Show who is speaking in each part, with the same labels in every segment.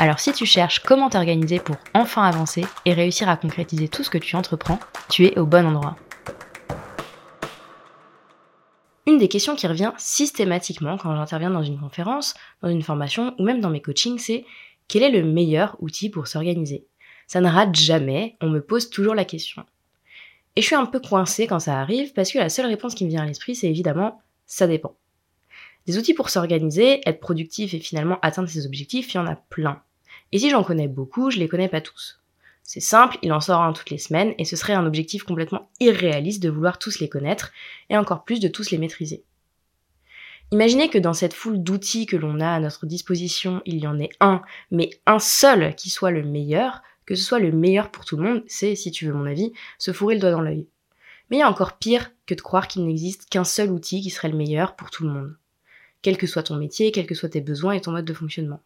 Speaker 1: Alors si tu cherches comment t'organiser pour enfin avancer et réussir à concrétiser tout ce que tu entreprends, tu es au bon endroit. Une des questions qui revient systématiquement quand j'interviens dans une conférence, dans une formation ou même dans mes coachings, c'est quel est le meilleur outil pour s'organiser? Ça ne rate jamais, on me pose toujours la question. Et je suis un peu coincée quand ça arrive parce que la seule réponse qui me vient à l'esprit, c'est évidemment ça dépend. Des outils pour s'organiser, être productif et finalement atteindre ses objectifs, il y en a plein. Et si j'en connais beaucoup, je les connais pas tous. C'est simple, il en sort un toutes les semaines et ce serait un objectif complètement irréaliste de vouloir tous les connaître et encore plus de tous les maîtriser. Imaginez que dans cette foule d'outils que l'on a à notre disposition, il y en ait un, mais un seul qui soit le meilleur, que ce soit le meilleur pour tout le monde, c'est, si tu veux mon avis, se fourrer le doigt dans l'œil. Mais il y a encore pire que de croire qu'il n'existe qu'un seul outil qui serait le meilleur pour tout le monde. Quel que soit ton métier, quels que soient tes besoins et ton mode de fonctionnement.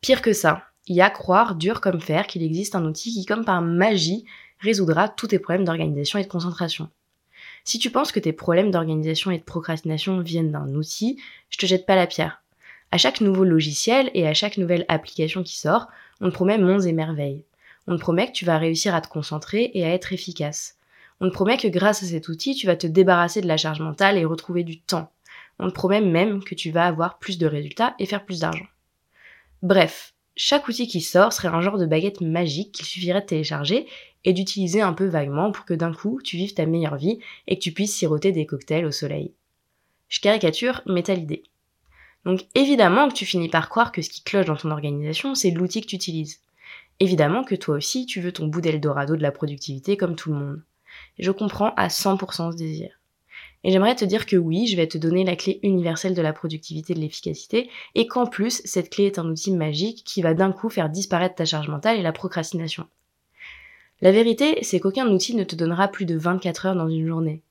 Speaker 1: Pire que ça, y a croire dur comme fer qu'il existe un outil qui, comme par magie, résoudra tous tes problèmes d'organisation et de concentration. Si tu penses que tes problèmes d'organisation et de procrastination viennent d'un outil, je te jette pas la pierre. À chaque nouveau logiciel et à chaque nouvelle application qui sort, on te promet monts et merveilles. On te promet que tu vas réussir à te concentrer et à être efficace. On te promet que grâce à cet outil, tu vas te débarrasser de la charge mentale et retrouver du temps. On te promet même que tu vas avoir plus de résultats et faire plus d'argent. Bref, chaque outil qui sort serait un genre de baguette magique qu'il suffirait de télécharger et d'utiliser un peu vaguement pour que d'un coup tu vives ta meilleure vie et que tu puisses siroter des cocktails au soleil. Je caricature, mais t'as l'idée. Donc évidemment que tu finis par croire que ce qui cloche dans ton organisation, c'est l'outil que tu utilises. Évidemment que toi aussi, tu veux ton bout d'Eldorado de la productivité comme tout le monde. Je comprends à 100% ce désir. Et j'aimerais te dire que oui, je vais te donner la clé universelle de la productivité et de l'efficacité, et qu'en plus, cette clé est un outil magique qui va d'un coup faire disparaître ta charge mentale et la procrastination. La vérité, c'est qu'aucun outil ne te donnera plus de 24 heures dans une journée,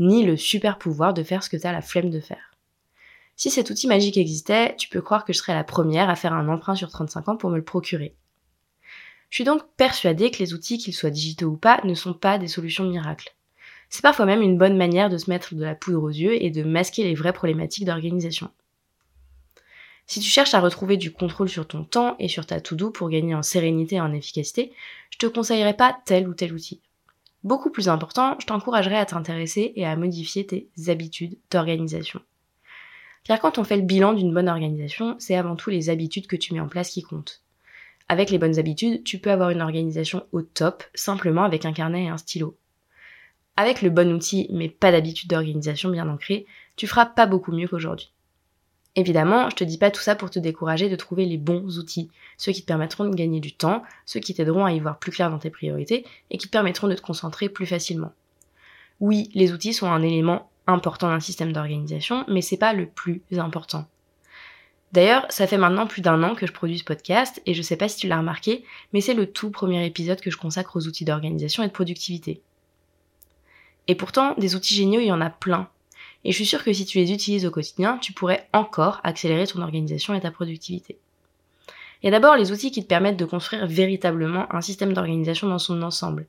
Speaker 1: ni le super pouvoir de faire ce que tu as la flemme de faire. Si cet outil magique existait, tu peux croire que je serais la première à faire un emprunt sur 35 ans pour me le procurer. Je suis donc persuadée que les outils, qu'ils soient digitaux ou pas, ne sont pas des solutions miracles. C'est parfois même une bonne manière de se mettre de la poudre aux yeux et de masquer les vraies problématiques d'organisation. Si tu cherches à retrouver du contrôle sur ton temps et sur ta to-do pour gagner en sérénité et en efficacité, je te conseillerais pas tel ou tel outil. Beaucoup plus important, je t'encouragerais à t'intéresser et à modifier tes habitudes d'organisation. Car quand on fait le bilan d'une bonne organisation, c'est avant tout les habitudes que tu mets en place qui comptent. Avec les bonnes habitudes, tu peux avoir une organisation au top, simplement avec un carnet et un stylo. Avec le bon outil, mais pas d'habitude d'organisation bien ancrée, tu feras pas beaucoup mieux qu'aujourd'hui. Évidemment, je te dis pas tout ça pour te décourager de trouver les bons outils, ceux qui te permettront de gagner du temps, ceux qui t'aideront à y voir plus clair dans tes priorités et qui te permettront de te concentrer plus facilement. Oui, les outils sont un élément important d'un système d'organisation, mais c'est pas le plus important. D'ailleurs, ça fait maintenant plus d'un an que je produis ce podcast et je sais pas si tu l'as remarqué, mais c'est le tout premier épisode que je consacre aux outils d'organisation et de productivité. Et pourtant, des outils géniaux, il y en a plein. Et je suis sûre que si tu les utilises au quotidien, tu pourrais encore accélérer ton organisation et ta productivité. Il y a d'abord les outils qui te permettent de construire véritablement un système d'organisation dans son ensemble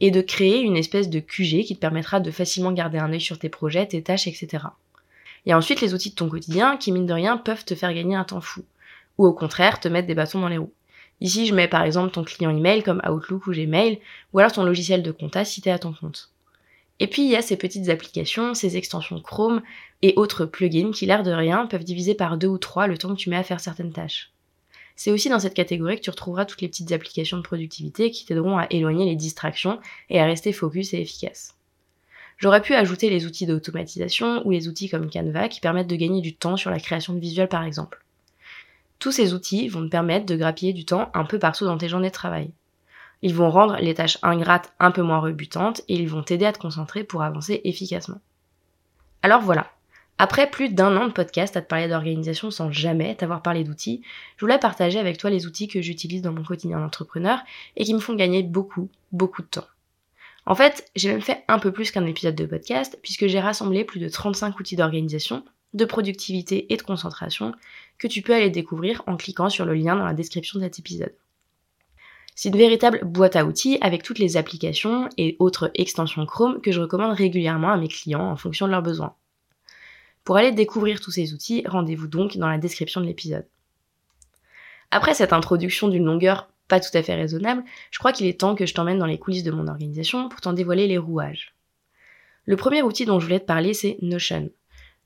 Speaker 1: et de créer une espèce de QG qui te permettra de facilement garder un œil sur tes projets, tes tâches, etc. Il y a ensuite les outils de ton quotidien qui, mine de rien, peuvent te faire gagner un temps fou. Ou au contraire, te mettre des bâtons dans les roues. Ici, je mets par exemple ton client email comme Outlook ou Gmail, ou alors ton logiciel de compta si t'es à ton compte. Et puis il y a ces petites applications, ces extensions Chrome et autres plugins qui, l'air de rien, peuvent diviser par deux ou trois le temps que tu mets à faire certaines tâches. C'est aussi dans cette catégorie que tu retrouveras toutes les petites applications de productivité qui t'aideront à éloigner les distractions et à rester focus et efficace. J'aurais pu ajouter les outils d'automatisation ou les outils comme Canva qui permettent de gagner du temps sur la création de visuels par exemple. Tous ces outils vont te permettre de grappiller du temps un peu partout dans tes journées de travail. Ils vont rendre les tâches ingrates un peu moins rebutantes et ils vont t'aider à te concentrer pour avancer efficacement. Alors voilà, Après plus d'un an de podcast à te parler d'organisation sans jamais t'avoir parlé d'outils, je voulais partager avec toi les outils que j'utilise dans mon quotidien d'entrepreneur et qui me font gagner beaucoup, beaucoup de temps. En fait, j'ai même fait un peu plus qu'un épisode de podcast puisque j'ai rassemblé plus de 35 outils d'organisation, de productivité et de concentration que tu peux aller découvrir en cliquant sur le lien dans la description de cet épisode. C'est une véritable boîte à outils avec toutes les applications et autres extensions Chrome que je recommande régulièrement à mes clients en fonction de leurs besoins. Pour aller découvrir tous ces outils, rendez-vous donc dans la description de l'épisode. Après cette introduction d'une longueur pas tout à fait raisonnable, je crois qu'il est temps que je t'emmène dans les coulisses de mon organisation pour t'en dévoiler les rouages. Le premier outil dont je voulais te parler, c'est Notion.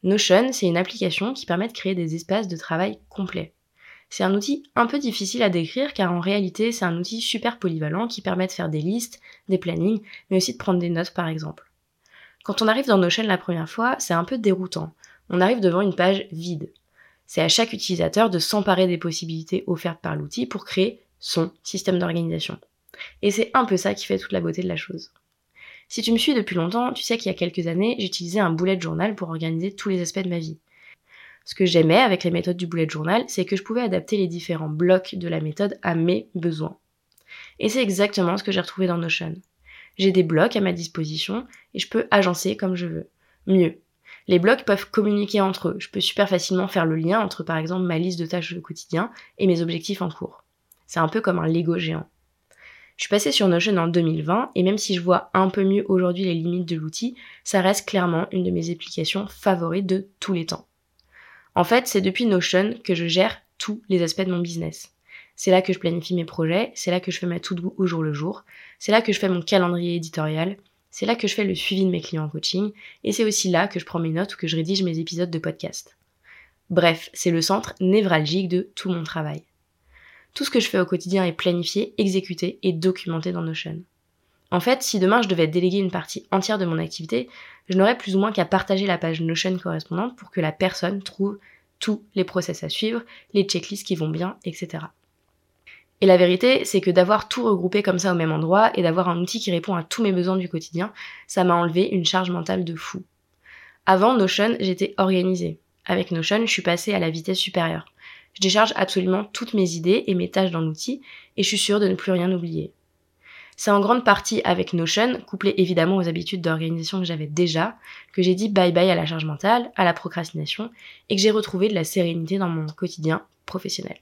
Speaker 1: Notion, c'est une application qui permet de créer des espaces de travail complets. C'est un outil un peu difficile à décrire car en réalité c'est un outil super polyvalent qui permet de faire des listes, des plannings, mais aussi de prendre des notes par exemple. Quand on arrive dans Notion la première fois, c'est un peu déroutant on arrive devant une page vide. C'est à chaque utilisateur de s'emparer des possibilités offertes par l'outil pour créer son système d'organisation. Et c'est un peu ça qui fait toute la beauté de la chose. Si tu me suis depuis longtemps, tu sais qu'il y a quelques années, j'utilisais un bullet journal pour organiser tous les aspects de ma vie. Ce que j'aimais avec les méthodes du bullet journal, c'est que je pouvais adapter les différents blocs de la méthode à mes besoins. Et c'est exactement ce que j'ai retrouvé dans Notion. J'ai des blocs à ma disposition et je peux agencer comme je veux. Mieux, les blocs peuvent communiquer entre eux. Je peux super facilement faire le lien entre par exemple ma liste de tâches au quotidien et mes objectifs en cours. C'est un peu comme un Lego géant. Je suis passée sur Notion en 2020 et même si je vois un peu mieux aujourd'hui les limites de l'outil, ça reste clairement une de mes applications favorites de tous les temps. En fait, c'est depuis Notion que je gère tous les aspects de mon business. C'est là que je planifie mes projets, c'est là que je fais ma to-do au jour le jour, c'est là que je fais mon calendrier éditorial, c'est là que je fais le suivi de mes clients en coaching et c'est aussi là que je prends mes notes ou que je rédige mes épisodes de podcast. Bref, c'est le centre névralgique de tout mon travail. Tout ce que je fais au quotidien est planifié, exécuté et documenté dans Notion. En fait, si demain je devais déléguer une partie entière de mon activité, je n'aurais plus ou moins qu'à partager la page Notion correspondante pour que la personne trouve tous les process à suivre, les checklists qui vont bien, etc. Et la vérité, c'est que d'avoir tout regroupé comme ça au même endroit et d'avoir un outil qui répond à tous mes besoins du quotidien, ça m'a enlevé une charge mentale de fou. Avant Notion, j'étais organisée. Avec Notion, je suis passée à la vitesse supérieure. Je décharge absolument toutes mes idées et mes tâches dans l'outil et je suis sûre de ne plus rien oublier. C'est en grande partie avec Notion, couplé évidemment aux habitudes d'organisation que j'avais déjà, que j'ai dit bye bye à la charge mentale, à la procrastination et que j'ai retrouvé de la sérénité dans mon quotidien professionnel.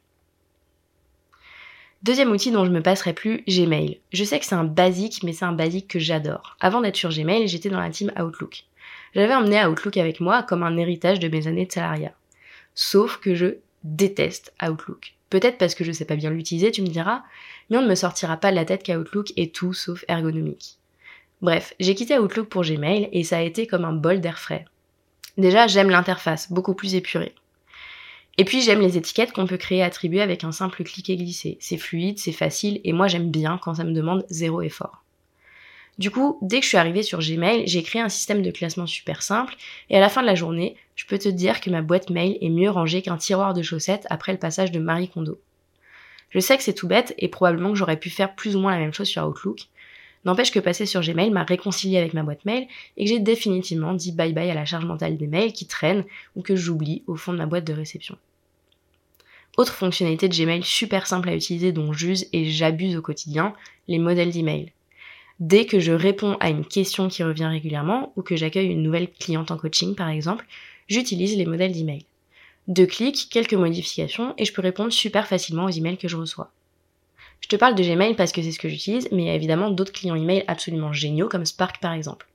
Speaker 1: Deuxième outil dont je me passerai plus, Gmail. Je sais que c'est un basique, mais c'est un basique que j'adore. Avant d'être sur Gmail, j'étais dans la team Outlook. J'avais emmené Outlook avec moi comme un héritage de mes années de salariat. Sauf que je déteste Outlook. Peut-être parce que je sais pas bien l'utiliser, tu me diras, mais on ne me sortira pas de la tête qu'Outlook est tout sauf ergonomique. Bref, j'ai quitté Outlook pour Gmail et ça a été comme un bol d'air frais. Déjà, j'aime l'interface, beaucoup plus épurée. Et puis j'aime les étiquettes qu'on peut créer et attribuer avec un simple clic et glisser. C'est fluide, c'est facile, et moi j'aime bien quand ça me demande zéro effort. Du coup, dès que je suis arrivée sur Gmail, j'ai créé un système de classement super simple, et à la fin de la journée, je peux te dire que ma boîte mail est mieux rangée qu'un tiroir de chaussettes après le passage de Marie Kondo. Je sais que c'est tout bête, et probablement que j'aurais pu faire plus ou moins la même chose sur Outlook, N'empêche que passer sur Gmail m'a réconcilié avec ma boîte mail et que j'ai définitivement dit bye bye à la charge mentale des mails qui traînent ou que j'oublie au fond de ma boîte de réception. Autre fonctionnalité de Gmail super simple à utiliser dont j'use et j'abuse au quotidien, les modèles d'email. Dès que je réponds à une question qui revient régulièrement ou que j'accueille une nouvelle cliente en coaching par exemple, j'utilise les modèles d'email. Deux clics, quelques modifications et je peux répondre super facilement aux emails que je reçois. Je te parle de Gmail parce que c'est ce que j'utilise, mais il y a évidemment d'autres clients email absolument géniaux comme Spark par exemple.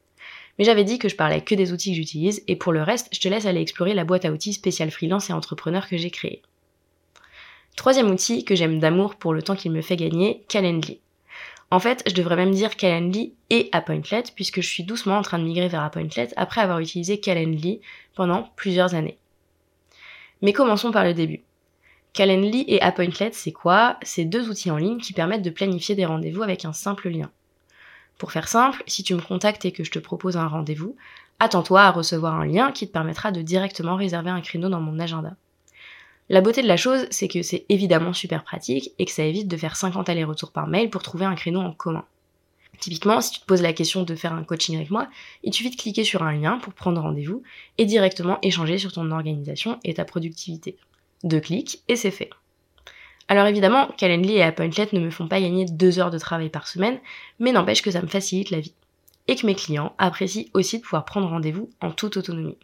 Speaker 1: Mais j'avais dit que je parlais que des outils que j'utilise et pour le reste, je te laisse aller explorer la boîte à outils spéciale freelance et entrepreneur que j'ai créée. Troisième outil que j'aime d'amour pour le temps qu'il me fait gagner, Calendly. En fait, je devrais même dire Calendly et Appointlet puisque je suis doucement en train de migrer vers Appointlet après avoir utilisé Calendly pendant plusieurs années. Mais commençons par le début. Calendly et Appointlet, c'est quoi? C'est deux outils en ligne qui permettent de planifier des rendez-vous avec un simple lien. Pour faire simple, si tu me contactes et que je te propose un rendez-vous, attends-toi à recevoir un lien qui te permettra de directement réserver un créneau dans mon agenda. La beauté de la chose, c'est que c'est évidemment super pratique et que ça évite de faire 50 allers-retours par mail pour trouver un créneau en commun. Typiquement, si tu te poses la question de faire un coaching avec moi, il suffit de cliquer sur un lien pour prendre rendez-vous et directement échanger sur ton organisation et ta productivité. Deux clics et c'est fait. Alors évidemment, Calendly et Appointlet ne me font pas gagner deux heures de travail par semaine, mais n'empêche que ça me facilite la vie. Et que mes clients apprécient aussi de pouvoir prendre rendez-vous en toute autonomie.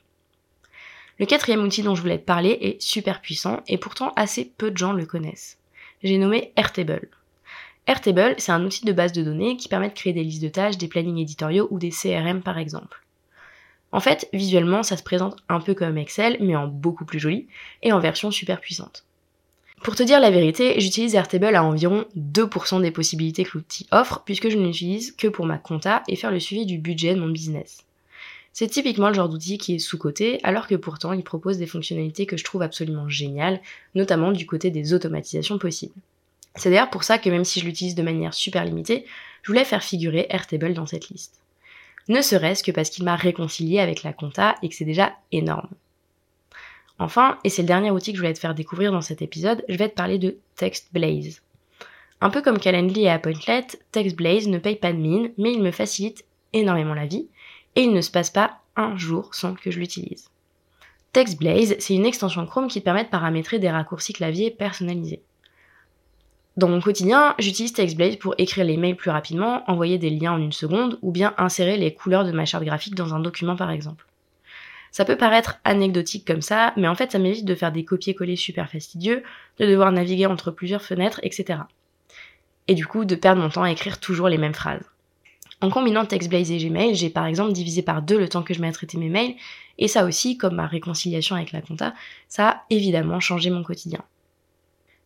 Speaker 1: Le quatrième outil dont je voulais te parler est super puissant et pourtant assez peu de gens le connaissent. J'ai nommé Airtable. Airtable, c'est un outil de base de données qui permet de créer des listes de tâches, des plannings éditoriaux ou des CRM par exemple. En fait, visuellement, ça se présente un peu comme Excel, mais en beaucoup plus joli et en version super puissante. Pour te dire la vérité, j'utilise Airtable à environ 2% des possibilités que l'outil offre, puisque je ne l'utilise que pour ma compta et faire le suivi du budget de mon business. C'est typiquement le genre d'outil qui est sous-coté, alors que pourtant il propose des fonctionnalités que je trouve absolument géniales, notamment du côté des automatisations possibles. C'est d'ailleurs pour ça que même si je l'utilise de manière super limitée, je voulais faire figurer Airtable dans cette liste. Ne serait-ce que parce qu'il m'a réconcilié avec la compta et que c'est déjà énorme. Enfin, et c'est le dernier outil que je voulais te faire découvrir dans cet épisode, je vais te parler de TextBlaze. Un peu comme Calendly et Appointlet, TextBlaze ne paye pas de mine, mais il me facilite énormément la vie, et il ne se passe pas un jour sans que je l'utilise. TextBlaze, c'est une extension Chrome qui permet de paramétrer des raccourcis clavier personnalisés. Dans mon quotidien, j'utilise TextBlaze pour écrire les mails plus rapidement, envoyer des liens en une seconde, ou bien insérer les couleurs de ma charte graphique dans un document par exemple. Ça peut paraître anecdotique comme ça, mais en fait ça m'évite de faire des copier-coller super fastidieux, de devoir naviguer entre plusieurs fenêtres, etc. Et du coup de perdre mon temps à écrire toujours les mêmes phrases. En combinant TextBlaze et Gmail, j'ai par exemple divisé par deux le temps que je mets à traiter mes mails, et ça aussi, comme ma réconciliation avec la compta, ça a évidemment changé mon quotidien.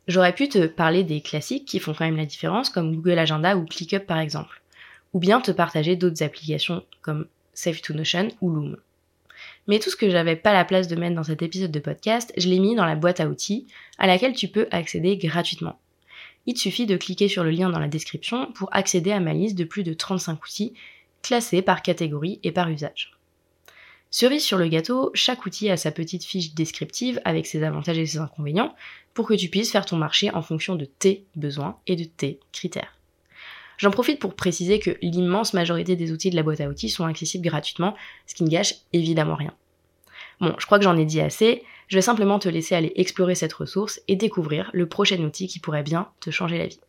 Speaker 1: J'aurais pu te parler des classiques qui font quand même la différence, comme Google Agenda ou ClickUp par exemple, ou bien te partager d'autres applications comme Save to Notion ou Loom. Mais tout ce que j'avais pas la place de mettre dans cet épisode de podcast, je l'ai mis dans la boîte à outils, à laquelle tu peux accéder gratuitement. Il te suffit de cliquer sur le lien dans la description pour accéder à ma liste de plus de 35 outils, classés par catégorie et par usage. Cerise sur le gâteau, chaque outil a sa petite fiche descriptive avec ses avantages et ses inconvénients pour que tu puisses faire ton marché en fonction de tes besoins et de tes critères. J'en profite pour préciser que l'immense majorité des outils de la boîte à outils sont accessibles gratuitement, ce qui ne gâche évidemment rien. Bon, je crois que j'en ai dit assez, je vais simplement te laisser aller explorer cette ressource et découvrir le prochain outil qui pourrait bien te changer la vie.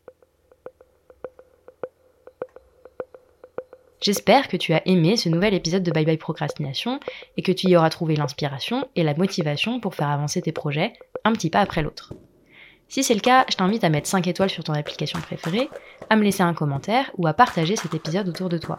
Speaker 1: J'espère que tu as aimé ce nouvel épisode de Bye Bye Procrastination et que tu y auras trouvé l'inspiration et la motivation pour faire avancer tes projets un petit pas après l'autre. Si c'est le cas, je t'invite à mettre 5 étoiles sur ton application préférée, à me laisser un commentaire ou à partager cet épisode autour de toi.